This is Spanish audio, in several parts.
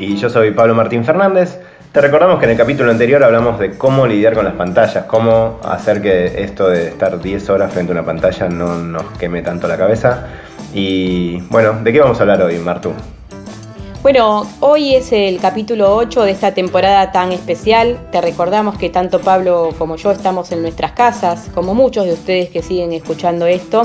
Y yo soy Pablo Martín Fernández. Te recordamos que en el capítulo anterior hablamos de cómo lidiar con las pantallas, cómo hacer que esto de estar 10 horas frente a una pantalla no nos queme tanto la cabeza. Y bueno, ¿de qué vamos a hablar hoy, Martu? Bueno, hoy es el capítulo 8 de esta temporada tan especial. Te recordamos que tanto Pablo como yo estamos en nuestras casas, como muchos de ustedes que siguen escuchando esto.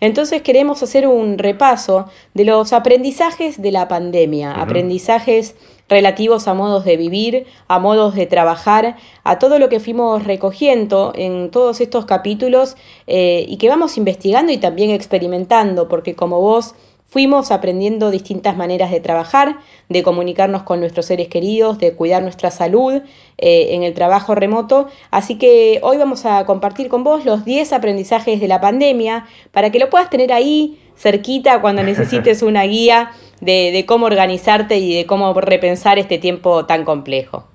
Entonces queremos hacer un repaso de los aprendizajes de la pandemia, aprendizajes relativos a modos de vivir, a modos de trabajar, a todo lo que fuimos recogiendo en todos estos capítulos eh, y que vamos investigando y también experimentando, porque como vos Fuimos aprendiendo distintas maneras de trabajar, de comunicarnos con nuestros seres queridos, de cuidar nuestra salud eh, en el trabajo remoto. Así que hoy vamos a compartir con vos los 10 aprendizajes de la pandemia para que lo puedas tener ahí cerquita cuando necesites una guía de, cómo organizarte y de cómo repensar este tiempo tan complejo.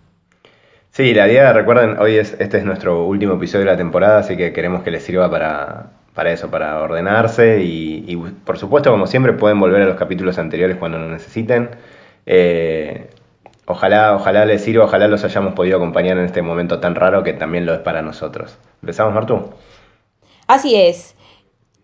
Sí, la idea, recuerden, hoy es, este es nuestro último episodio de la temporada, así que queremos que les sirva para para eso, para ordenarse y, por supuesto, como siempre, pueden volver a los capítulos anteriores cuando lo necesiten. Eh, ojalá, ojalá les sirva, ojalá los hayamos podido acompañar en este momento tan raro que también lo es para nosotros. ¿Empezamos, Martu? Así es.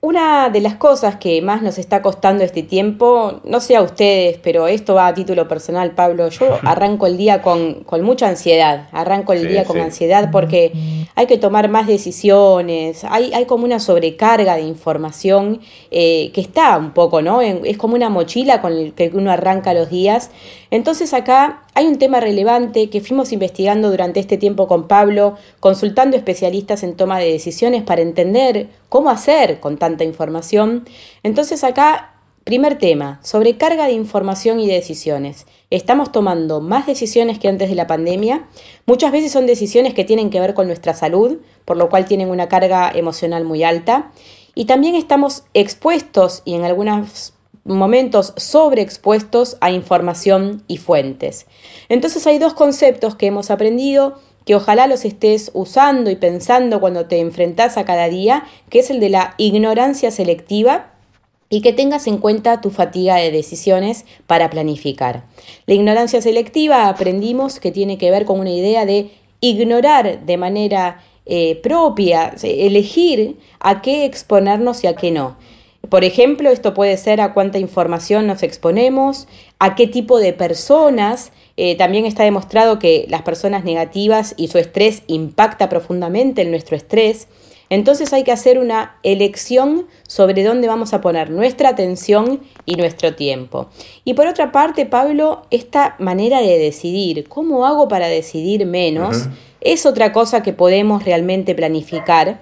Una de las cosas que más nos está costando este tiempo, no sé a ustedes, pero esto va a título personal, Pablo, yo arranco el día con, mucha ansiedad, arranco el día con ansiedad porque hay que tomar más decisiones, hay, hay como una sobrecarga de información eh, que está un poco, ¿no? Es como una mochila con el que uno arranca los días. Entonces acá hay un tema relevante que fuimos investigando durante este tiempo con Pablo, consultando especialistas en toma de decisiones para entender cómo hacer con tanta información. Entonces acá, primer tema, sobrecarga de información y decisiones. Estamos tomando más decisiones que antes de la pandemia. Muchas veces son decisiones que tienen que ver con nuestra salud, por lo cual tienen una carga emocional muy alta. Y también estamos expuestos y en algunas momentos sobreexpuestos a información y fuentes. Entonces hay dos conceptos que hemos aprendido que ojalá los estés usando y pensando cuando te enfrentas a cada día, que es el de la ignorancia selectiva y que tengas en cuenta tu fatiga de decisiones para planificar. La ignorancia selectiva aprendimos que tiene que ver con una idea de ignorar de manera eh, propia, elegir a qué exponernos y a qué no. Por ejemplo, esto puede ser a cuánta información nos exponemos, a qué tipo de personas. Eh, también está demostrado que las personas negativas y su estrés impacta profundamente en nuestro estrés. Entonces hay que hacer una elección sobre dónde vamos a poner nuestra atención y nuestro tiempo. Y por otra parte, Pablo, esta manera de decidir, ¿cómo hago para decidir menos? Es otra cosa que podemos realmente planificar.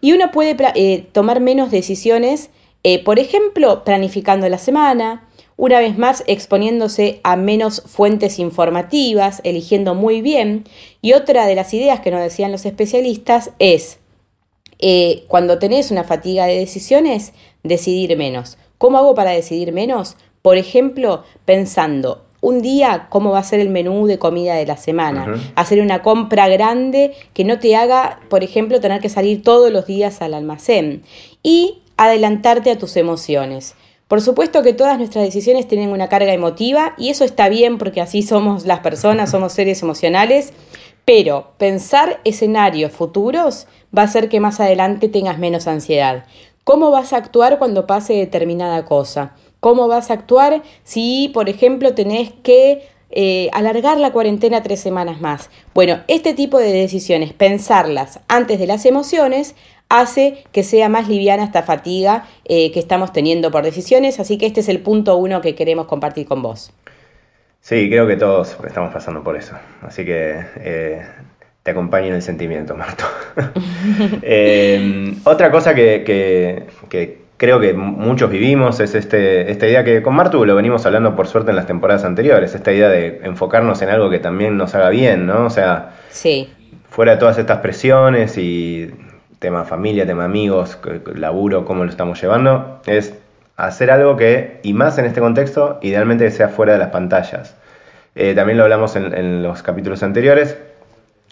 Y uno puede eh, tomar menos decisiones eh, por ejemplo, planificando la semana, una vez más exponiéndose a menos fuentes informativas, eligiendo muy bien. Y otra de las ideas que nos decían los especialistas es, eh, cuando tenés una fatiga de decisiones, decidir menos. ¿Cómo hago para decidir menos? Por ejemplo, pensando un día cómo va a ser el menú de comida de la semana. Hacer una compra grande que no te haga, por ejemplo, tener que salir todos los días al almacén. Y adelantarte a tus emociones. Por supuesto que todas nuestras decisiones tienen una carga emotiva y eso está bien porque así somos las personas, somos seres emocionales, pero pensar escenarios futuros va a hacer que más adelante tengas menos ansiedad. ¿Cómo vas a actuar cuando pase determinada cosa? ¿Cómo vas a actuar si, por ejemplo, tenés que eh, alargar la cuarentena tres semanas más? Bueno, este tipo de decisiones, pensarlas antes de las emociones, hace que sea más liviana esta fatiga eh, que estamos teniendo por decisiones. Así que este es el punto uno que queremos compartir con vos. Sí, creo que todos estamos pasando por eso. Así que eh, te acompaño en el sentimiento, Marto. Eh, otra cosa que, creo que muchos vivimos, es este, esta idea que con Martu lo venimos hablando por suerte en las temporadas anteriores, esta idea de enfocarnos en algo que también nos haga bien, ¿no? O sea, sí. fuera de todas estas presiones y tema familia, tema amigos, laburo, cómo lo estamos llevando, es hacer algo que, y más en este contexto, idealmente que sea fuera de las pantallas. Eh, también lo hablamos en, en los capítulos anteriores,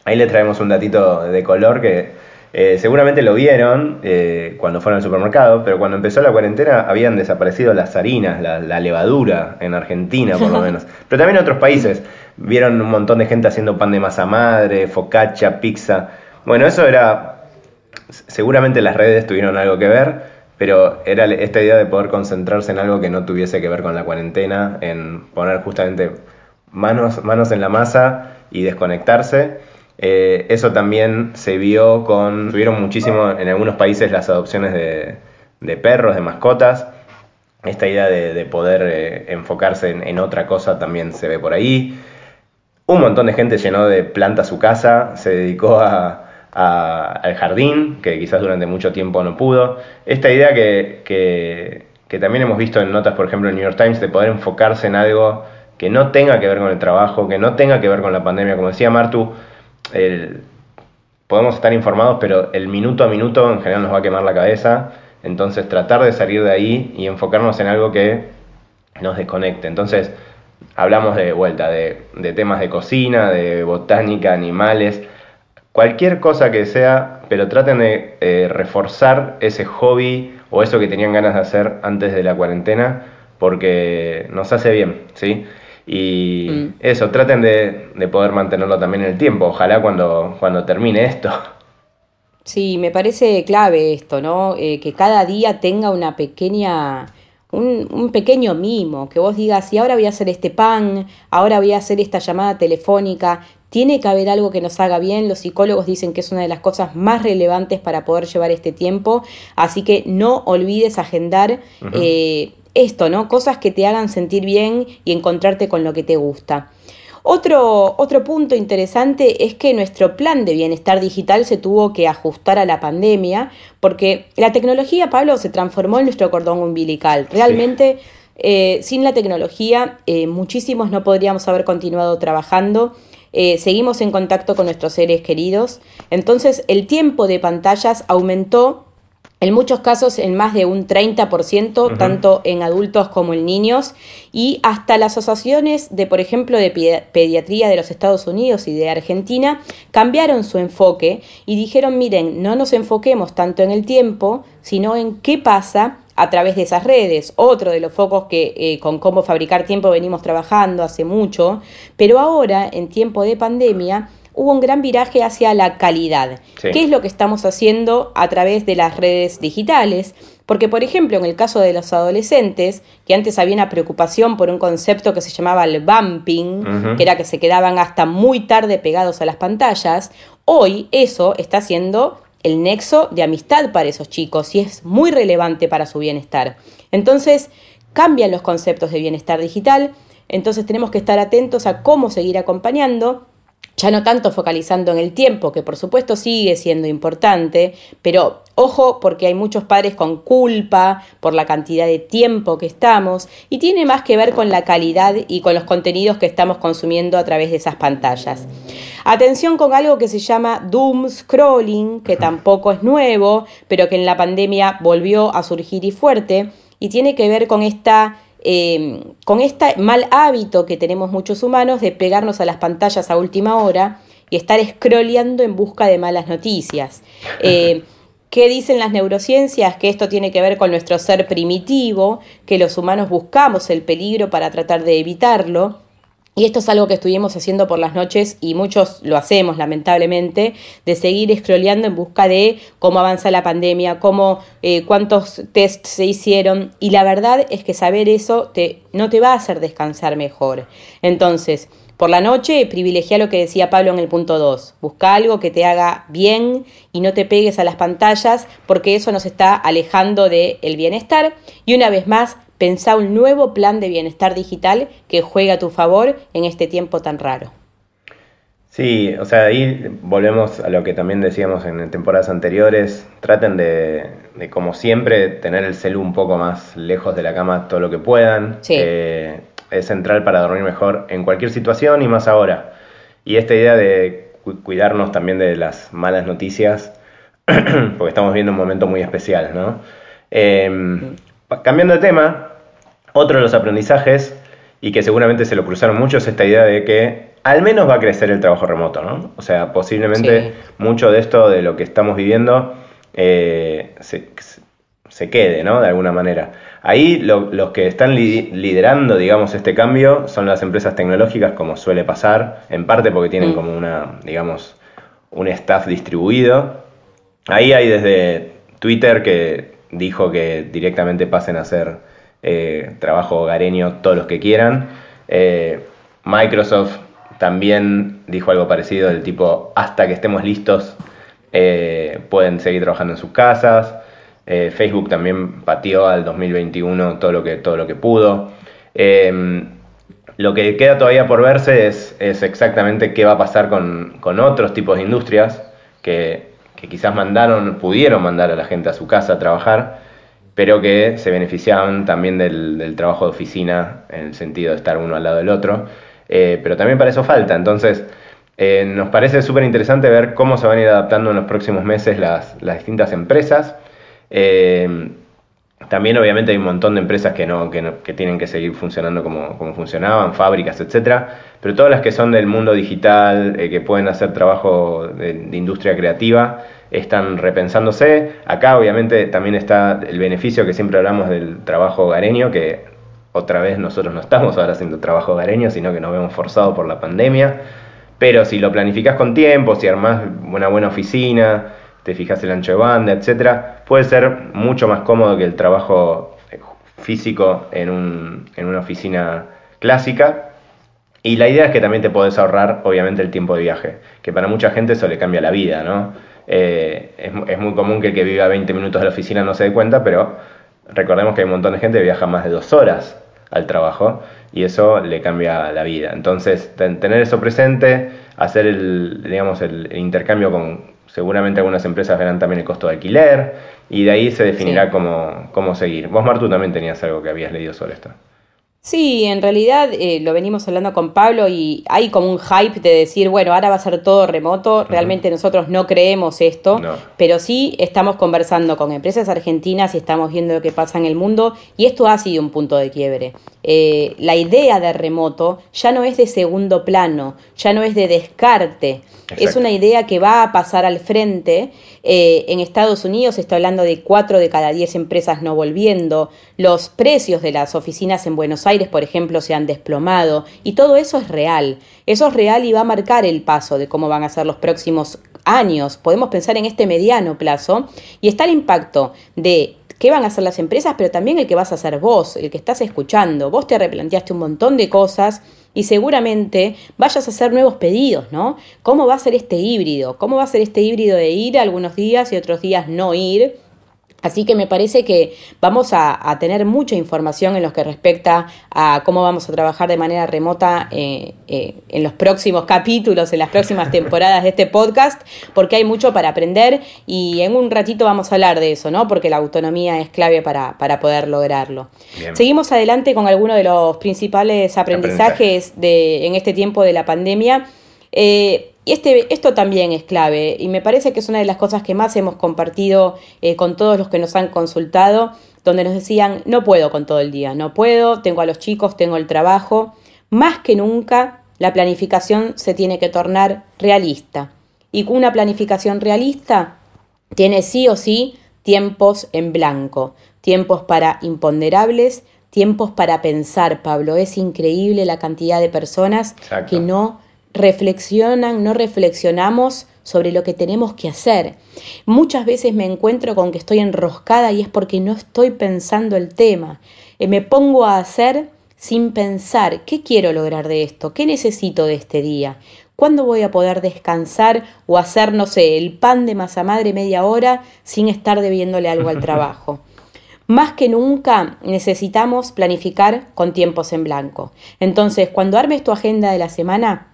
ahí le traemos un datito de color que eh, seguramente lo vieron eh, cuando fueron al supermercado, pero cuando empezó la cuarentena habían desaparecido las harinas, la, levadura en Argentina por lo menos. Pero también en otros países vieron un montón de gente haciendo pan de masa madre, focaccia, pizza. Bueno, eso era, seguramente las redes tuvieron algo que ver, pero era esta idea de poder concentrarse en algo que no tuviese que ver con la cuarentena, en poner justamente manos, manos en la masa y desconectarse. Eh, eso también se vio con, tuvieron muchísimo en algunos países las adopciones de, perros, de mascotas. Esta idea de, poder eh, enfocarse en, otra cosa también se ve por ahí. Un montón de gente llenó de planta su casa, se dedicó al jardín, que quizás durante mucho tiempo no pudo. Esta idea que, que también hemos visto en notas, por ejemplo, en New York Times, de poder enfocarse en algo que no tenga que ver con el trabajo, que no tenga que ver con la pandemia, como decía Martu, podemos estar informados, pero el minuto a minuto en general nos va a quemar la cabeza. Entonces tratar de salir de ahí y enfocarnos en algo que nos desconecte. Entonces hablamos de vuelta de, temas de cocina, de botánica, animales, cualquier cosa que sea, pero traten de eh, reforzar ese hobby o eso que tenían ganas de hacer antes de la cuarentena porque nos hace bien, ¿sí? Y mm. eso, traten de, poder mantenerlo también en el tiempo, ojalá cuando, cuando termine esto. Sí, me parece clave esto, ¿no? Eh, que cada día tenga una pequeña, un, un, pequeño mimo, que vos digas, y ahora voy a hacer este pan, ahora voy a hacer esta llamada telefónica, tiene que haber algo que nos haga bien. Los psicólogos dicen que es una de las cosas más relevantes para poder llevar este tiempo, así que no olvides agendar esto, ¿no? Cosas que te hagan sentir bien y encontrarte con lo que te gusta. Otro, otro, punto interesante es que nuestro plan de bienestar digital se tuvo que ajustar a la pandemia, porque la tecnología, Pablo, se transformó en nuestro cordón umbilical. Realmente, eh, sin la tecnología, eh, muchísimos no podríamos haber continuado trabajando. Eh, seguimos en contacto con nuestros seres queridos. Entonces, el tiempo de pantallas aumentó en muchos casos en más de un 30%, tanto en adultos como en niños, y hasta las asociaciones de, por ejemplo, de pediatría de los Estados Unidos y de Argentina cambiaron su enfoque y dijeron, miren, no nos enfoquemos tanto en el tiempo, sino en qué pasa a través de esas redes. Otro de los focos que eh, con cómo fabricar tiempo venimos trabajando hace mucho, pero ahora, en tiempo de pandemia, hubo un gran viraje hacia la calidad. ¿Qué es lo que estamos haciendo a través de las redes digitales? Porque, por ejemplo, en el caso de los adolescentes, que antes había una preocupación por un concepto que se llamaba el bumping, que era que se quedaban hasta muy tarde pegados a las pantallas, hoy eso está siendo el nexo de amistad para esos chicos y es muy relevante para su bienestar. Entonces, cambian los conceptos de bienestar digital, entonces tenemos que estar atentos a cómo seguir acompañando ya no tanto focalizando en el tiempo, que por supuesto sigue siendo importante, pero ojo porque hay muchos padres con culpa por la cantidad de tiempo que estamos y tiene más que ver con la calidad y con los contenidos que estamos consumiendo a través de esas pantallas. Atención con algo que se llama doom scrolling, que tampoco es nuevo, pero que en la pandemia volvió a surgir y fuerte, y tiene que ver con esta eh, con este mal hábito que tenemos muchos humanos de pegarnos a las pantallas a última hora y estar scrolleando en busca de malas noticias. Eh, ¿Qué dicen las neurociencias? Que esto tiene que ver con nuestro ser primitivo, que los humanos buscamos el peligro para tratar de evitarlo y esto es algo que estuvimos haciendo por las noches y muchos lo hacemos lamentablemente, de seguir scrolleando en busca de cómo avanza la pandemia, cómo, eh, cuántos tests se hicieron. Y la verdad es que saber eso te, no te va a hacer descansar mejor. Entonces, por la noche privilegia lo que decía Pablo en el punto 2. Busca algo que te haga bien y no te pegues a las pantallas porque eso nos está alejando del el bienestar. Y una vez más, Pensá un nuevo plan de bienestar digital que juegue a tu favor en este tiempo tan raro. Sí, o sea, ahí volvemos a lo que también decíamos en temporadas anteriores. Traten de, como siempre, tener el celu un poco más lejos de la cama todo lo que puedan. Eh, es central para dormir mejor en cualquier situación y más ahora. Y esta idea de cuidarnos también de las malas noticias, porque estamos viendo un momento muy especial, ¿no? Em, cambiando de tema, otro de los aprendizajes, y que seguramente se lo cruzaron mucho, es esta idea de que al menos va a crecer el trabajo remoto, ¿no? O sea, posiblemente mucho de esto, de lo que estamos viviendo, eh, se, quede, ¿no? De alguna manera. Ahí los que están liderando, digamos, este cambio son las empresas tecnológicas, como suele pasar, en parte porque tienen mm. como una, digamos, un staff distribuido. Ahí hay desde Twitter que dijo que directamente pasen a hacer eh, trabajo hogareño todos los que quieran. Eh, Microsoft también dijo algo parecido del tipo, hasta que estemos listos, eh, pueden seguir trabajando en sus casas. Facebook también pateó al 2021 todo lo que, todo lo que pudo. Em, lo que queda todavía por verse es, exactamente qué va a pasar con, otros tipos de industrias que, que, quizás mandaron, pudieron mandar a la gente a su casa a trabajar pero que se beneficiaban también del, trabajo de oficina en el sentido de estar uno al lado del otro, eh, pero también para eso falta. Entonces, eh, nos parece súper interesante ver cómo se van a ir adaptando en los próximos meses las, distintas empresas. Eh, también obviamente hay un montón de empresas que, no, que, tienen que seguir funcionando como, funcionaban, fábricas, etcétera, pero todas las que son del mundo digital, que pueden hacer trabajo de industria creativa, están repensándose. Acá obviamente también está el beneficio que siempre hablamos del trabajo hogareño, que otra vez nosotros no estamos ahora haciendo trabajo hogareño, sino que nos vemos forzados por la pandemia. Pero si lo planificas con tiempo, si armás una buena oficina, te fijas el ancho de banda, etcétera, puede ser mucho más cómodo que el trabajo físico en, un, en una oficina clásica. Y la idea es que también te podés ahorrar, obviamente, el tiempo de viaje, que para mucha gente eso le cambia la vida, ¿no? Eh, es, muy común que el que viva 20 minutos de la oficina no se dé cuenta, pero recordemos que hay un montón de gente que viaja más de dos horas al trabajo y eso le cambia la vida. Entonces, tener eso presente, hacer el, digamos, el, intercambio con, seguramente algunas empresas verán también el costo de alquiler y de ahí se definirá cómo, cómo seguir. Vos, Martu, también tenías algo que habías leído sobre esto. Sí, en realidad eh, lo venimos hablando con Pablo y hay como un hype de decir, bueno, ahora va a ser todo remoto. Realmente nosotros no creemos esto, pero sí estamos conversando con empresas argentinas y estamos viendo lo que pasa en el mundo y esto ha sido un punto de quiebre. Eh, la idea de remoto ya no es de segundo plano, ya no es de descarte, es una idea que va a pasar al frente. Eh, en Estados Unidos se está hablando de cuatro de cada diez empresas no volviendo, los precios de las oficinas en Buenos Aires, por ejemplo, se han desplomado y todo eso es real, eso es real y va a marcar el paso de cómo van a ser los próximos años. Podemos pensar en este mediano plazo y está el impacto de qué van a hacer las empresas, pero también el que vas a hacer vos, el que estás escuchando. Vos te replanteaste un montón de cosas y seguramente vayas a hacer nuevos pedidos, ¿no? ¿Cómo va a ser este híbrido? ¿Cómo va a ser este híbrido de ir algunos días y otros días no ir? Así que me parece que vamos a, tener mucha información en lo que respecta a cómo vamos a trabajar de manera remota eh, eh, en los próximos capítulos, en las próximas temporadas de este podcast, porque hay mucho para aprender y en un ratito vamos a hablar de eso, ¿no? Porque la autonomía es clave para, poder lograrlo. Seguimos adelante con algunos de los principales aprendizajes de, en este tiempo de la pandemia. Eh, y este, esto también es clave y me parece que es una de las cosas que más hemos compartido eh, con todos los que nos han consultado, donde nos decían, no puedo con todo el día, no puedo, tengo a los chicos, tengo el trabajo. Más que nunca, la planificación se tiene que tornar realista. Y una planificación realista tiene sí o sí tiempos en blanco, tiempos para imponderables, tiempos para pensar, Pablo. Es increíble la cantidad de personas que no reflexionan, no reflexionamos sobre lo que tenemos que hacer. Muchas veces me encuentro con que estoy enroscada y es porque no estoy pensando el tema. Eh, me pongo a hacer sin pensar qué quiero lograr de esto, qué necesito de este día, cuándo voy a poder descansar o hacer, no sé, el pan de masa madre media hora sin estar debiéndole algo al trabajo. Más que nunca necesitamos planificar con tiempos en blanco. Entonces, cuando armes tu agenda de la semana,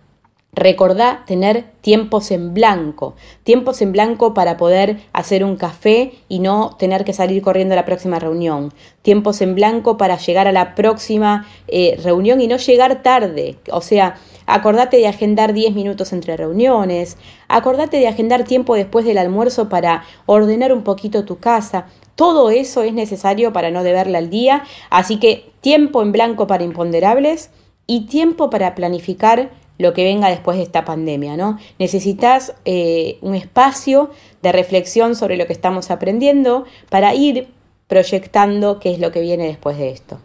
Recordá tener tiempos en blanco, tiempos en blanco para poder hacer un café y no tener que salir corriendo a la próxima reunión, tiempos en blanco para llegar a la próxima eh, reunión y no llegar tarde, o sea, acordate de agendar 10 minutos entre reuniones, acordate de agendar tiempo después del almuerzo para ordenar un poquito tu casa, todo eso es necesario para no deberle al día, así que tiempo en blanco para imponderables y tiempo para planificar lo que venga después de esta pandemia, ¿no? Necesitas eh, un espacio de reflexión sobre lo que estamos aprendiendo para ir proyectando qué es lo que viene después de esto.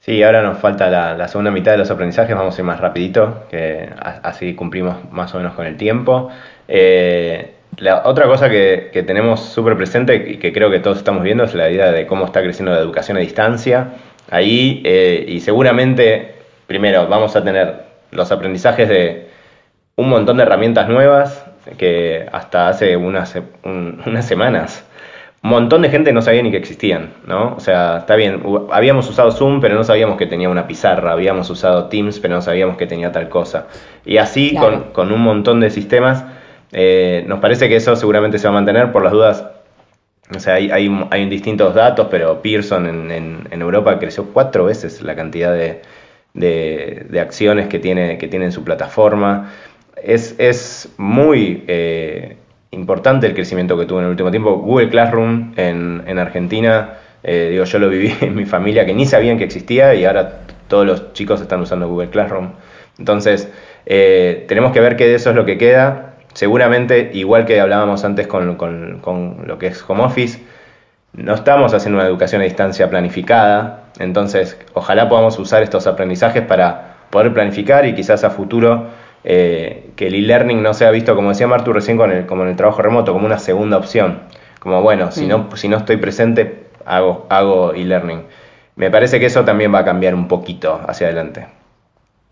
Sí, ahora nos falta la, segunda mitad de los aprendizajes, vamos a ir más rapidito, que así cumplimos más o menos con el tiempo. Eh, la otra cosa que, tenemos súper presente y que creo que todos estamos viendo es la idea de cómo está creciendo la educación a distancia. Ahí, eh, y seguramente, primero, vamos a tener los aprendizajes de un montón de herramientas nuevas que hasta hace unas, unas semanas un montón de gente no sabía ni que existían, ¿no? O sea, está bien, habíamos usado Zoom, pero no sabíamos que tenía una pizarra, habíamos usado Teams, pero no sabíamos que tenía tal cosa. Y así, con, un montón de sistemas, eh, nos parece que eso seguramente se va a mantener por las dudas. O sea, hay, hay, distintos datos, pero Pearson en, en Europa creció cuatro veces la cantidad de, de, acciones que tiene, que tiene en su plataforma. Es, es muy eh, importante el crecimiento que tuvo en el último tiempo. Google Classroom en, en Argentina, eh, digo, yo lo viví en mi familia que ni sabían que existía y ahora todos los chicos están usando Google Classroom. Entonces, eh, tenemos que ver que eso es lo que queda. Seguramente, igual que hablábamos antes con, con, con lo que es Home Office, no estamos haciendo una educación a distancia planificada, entonces ojalá podamos usar estos aprendizajes para poder planificar y quizás a futuro eh, que el e-learning no sea visto, como decía Martu recién, con el, como en el trabajo remoto, como una segunda opción. Como bueno, si, no, si no estoy presente, hago, hago e-learning. Me parece que eso también va a cambiar un poquito hacia adelante.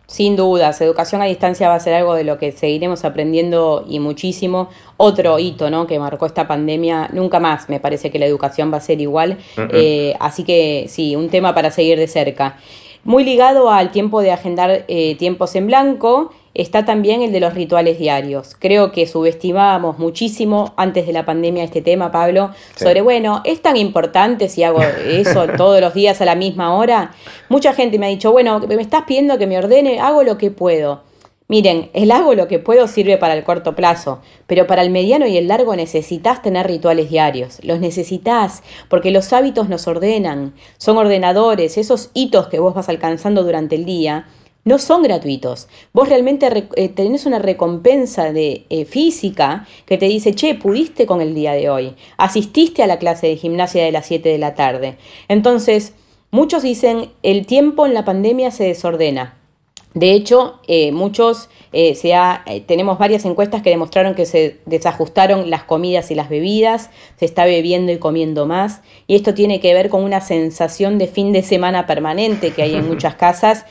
Sin dudas, educación a distancia va a ser algo de lo que seguiremos aprendiendo y muchísimo. Otro hito ¿no? que marcó esta pandemia, nunca más me parece que la educación va a ser igual. Eh, así que sí, un tema para seguir de cerca. Muy ligado al tiempo de agendar eh, tiempos en blanco está también el de los rituales diarios. Creo que subestimábamos muchísimo antes de la pandemia este tema, Pablo, sobre, bueno, ¿es tan importante si hago eso todos los días a la misma hora? Mucha gente me ha dicho, bueno, me estás pidiendo que me ordene, hago lo que puedo. Miren, el hago lo que puedo sirve para el corto plazo, pero para el mediano y el largo necesitas tener rituales diarios. Los necesitas porque los hábitos nos ordenan, son ordenadores, esos hitos que vos vas alcanzando durante el día no son gratuitos. Vos realmente eh, tenés una recompensa de eh, física que te dice, che, pudiste con el día de hoy, asististe a la clase de gimnasia de las 7 de la tarde. Entonces, muchos dicen, el tiempo en la pandemia se desordena. De hecho, eh, muchos, se tenemos varias encuestas que demostraron que se desajustaron las comidas y las bebidas, se está bebiendo y comiendo más, y esto tiene que ver con una sensación de fin de semana permanente que hay en muchas casas,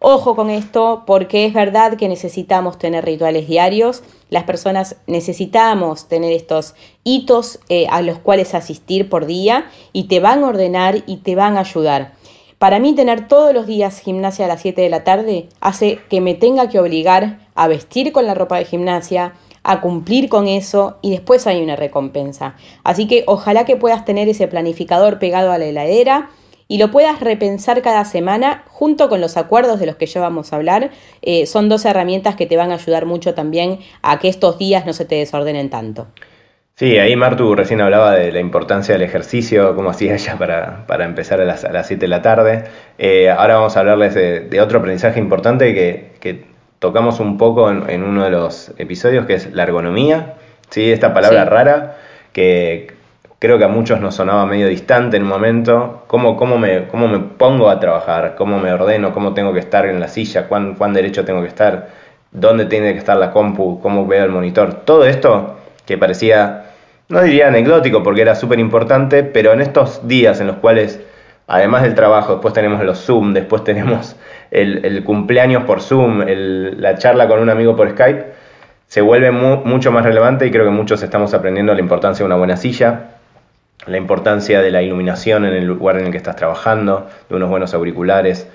Ojo con esto porque es verdad que necesitamos tener rituales diarios, las personas necesitamos tener estos hitos eh, a los cuales asistir por día y te van a ordenar y te van a ayudar. Para mí tener todos los días gimnasia a las 7 de la tarde hace que me tenga que obligar a vestir con la ropa de gimnasia, a cumplir con eso y después hay una recompensa. Así que ojalá que puedas tener ese planificador pegado a la heladera y lo puedas repensar cada semana junto con los acuerdos de los que ya vamos a hablar. Eh, son dos herramientas que te van a ayudar mucho también a que estos días no se te desordenen tanto. Sí, ahí Martu recién hablaba de la importancia del ejercicio, como hacía ella para, para empezar a las, a 7 de la tarde. Eh, ahora vamos a hablarles de, otro aprendizaje importante que, tocamos un poco en, uno de los episodios, que es la ergonomía. ¿sí? Esta palabra rara que creo que a muchos nos sonaba medio distante en un momento, cómo, cómo, me, cómo me pongo a trabajar, cómo me ordeno, cómo tengo que estar en la silla, cuán, cuán derecho tengo que estar, dónde tiene que estar la compu, cómo veo el monitor, todo esto que parecía, no diría anecdótico porque era súper importante, pero en estos días en los cuales, además del trabajo, después tenemos los Zoom, después tenemos el, cumpleaños por Zoom, la charla con un amigo por Skype, se vuelve mucho más relevante y creo que muchos estamos aprendiendo la importancia de una buena silla, la importancia de la iluminación en el lugar en el que estás trabajando, de unos buenos auriculares.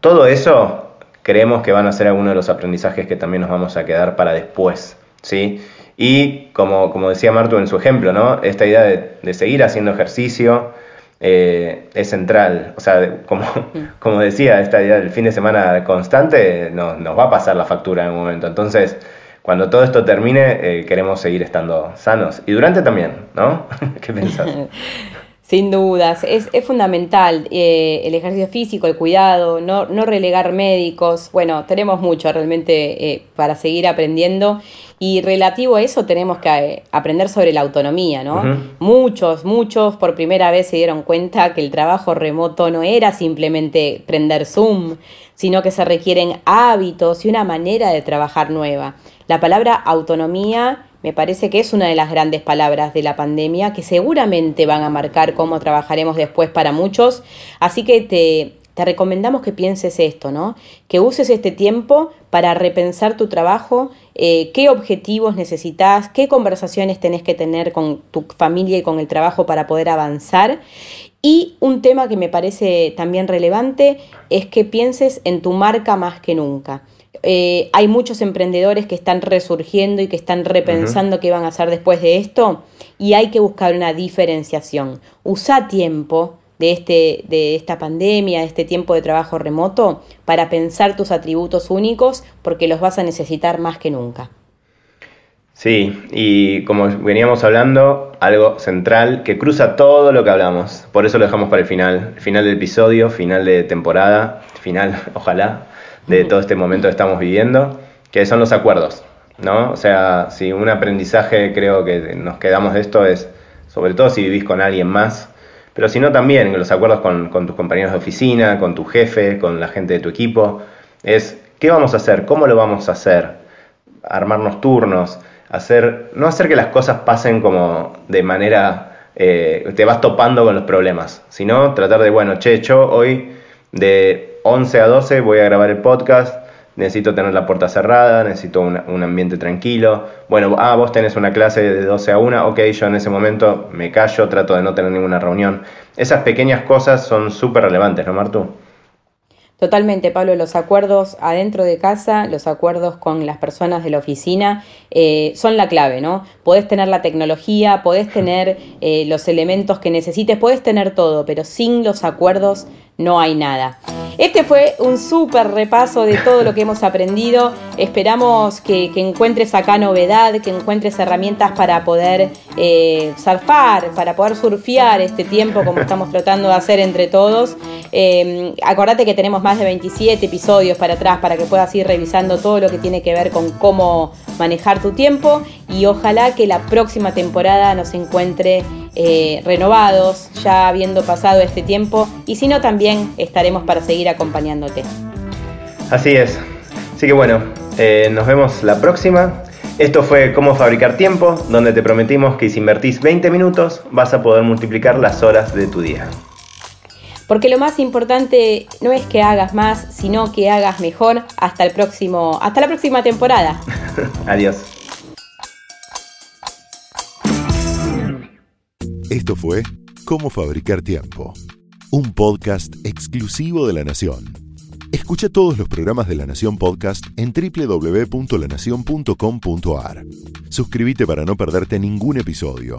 Todo eso creemos que van a ser algunos de los aprendizajes que también nos vamos a quedar para después, ¿sí? Y como, como decía Martu en su ejemplo, ¿no? Esta idea de, seguir haciendo ejercicio eh, es central. O sea, como, como decía, esta idea del fin de semana constante nos, nos va a pasar la factura en un momento. Entonces, cuando todo esto termine, eh, queremos seguir estando sanos. Y durante también, ¿no? ¿Qué pensás? Sin dudas, es, fundamental eh, el ejercicio físico, el cuidado, no, no, relegar médicos. Bueno, tenemos mucho realmente eh, para seguir aprendiendo y relativo a eso tenemos que eh, aprender sobre la autonomía, ¿no? Muchos, muchos por primera vez se dieron cuenta que el trabajo remoto no era simplemente prender Zoom, sino que se requieren hábitos y una manera de trabajar nueva. La palabra autonomía me parece que es una de las grandes palabras de la pandemia que seguramente van a marcar cómo trabajaremos después para muchos. Así que te, recomendamos que pienses esto, ¿no? Que uses este tiempo para repensar tu trabajo, eh, qué objetivos necesitas, qué conversaciones tenés que tener con tu familia y con el trabajo para poder avanzar. Y un tema que me parece también relevante es que pienses en tu marca más que nunca. Eh, hay muchos emprendedores que están resurgiendo y que están repensando qué van a hacer después de esto y hay que buscar una diferenciación. Usa tiempo de, este, de esta pandemia, de este tiempo de trabajo remoto, para pensar tus atributos únicos porque los vas a necesitar más que nunca. Sí, y como veníamos hablando, algo central que cruza todo lo que hablamos. Por eso lo dejamos para el final, final del episodio, final de temporada, final, ojalá, de todo este momento que estamos viviendo, que son los acuerdos, ¿no? O sea, si un aprendizaje creo que nos quedamos de esto es, sobre todo si vivís con alguien más, pero si no también los acuerdos con, tus compañeros de oficina, con tu jefe, con la gente de tu equipo, es qué vamos a hacer, cómo lo vamos a hacer, armarnos turnos, hacer, no hacer que las cosas pasen como de manera, eh, te vas topando con los problemas, sino tratar de, bueno, che, yo hoy de 11 a 12 voy a grabar el podcast, necesito tener la puerta cerrada, necesito un, ambiente tranquilo. Bueno, ah, vos tenés una clase de 12 a 1, ok, yo en ese momento me callo, trato de no tener ninguna reunión. Esas pequeñas cosas son súper relevantes, ¿no, Martu? Totalmente, Pablo, los acuerdos adentro de casa, los acuerdos con las personas de la oficina eh, son la clave, ¿no? Podés tener la tecnología, podés tener eh, los elementos que necesites, podés tener todo, pero sin los acuerdos no hay nada. Este fue un súper repaso de todo lo que hemos aprendido. Esperamos que, encuentres acá novedad, que encuentres herramientas para poder eh, surfar, para poder surfear este tiempo como estamos tratando de hacer entre todos. Eh, acordate que tenemos más de 27 episodios para atrás para que puedas ir revisando todo lo que tiene que ver con cómo manejar tu tiempo y ojalá que la próxima temporada nos encuentre eh, renovados, ya habiendo pasado este tiempo, y si no, también estaremos para seguir acompañándote. Así es. Así que bueno, eh, nos vemos la próxima. Esto fue Cómo Fabricar Tiempo, donde te prometimos que si invertís 20 minutos vas a poder multiplicar las horas de tu día. Porque lo más importante no es que hagas más, sino que hagas mejor hasta el próximo, hasta la próxima temporada. Adiós. Esto fue Cómo Fabricar Tiempo, un podcast exclusivo de La Nación. Escucha todos los programas de La Nación Podcast en www.lanacion.com.ar. Suscríbete para no perderte ningún episodio.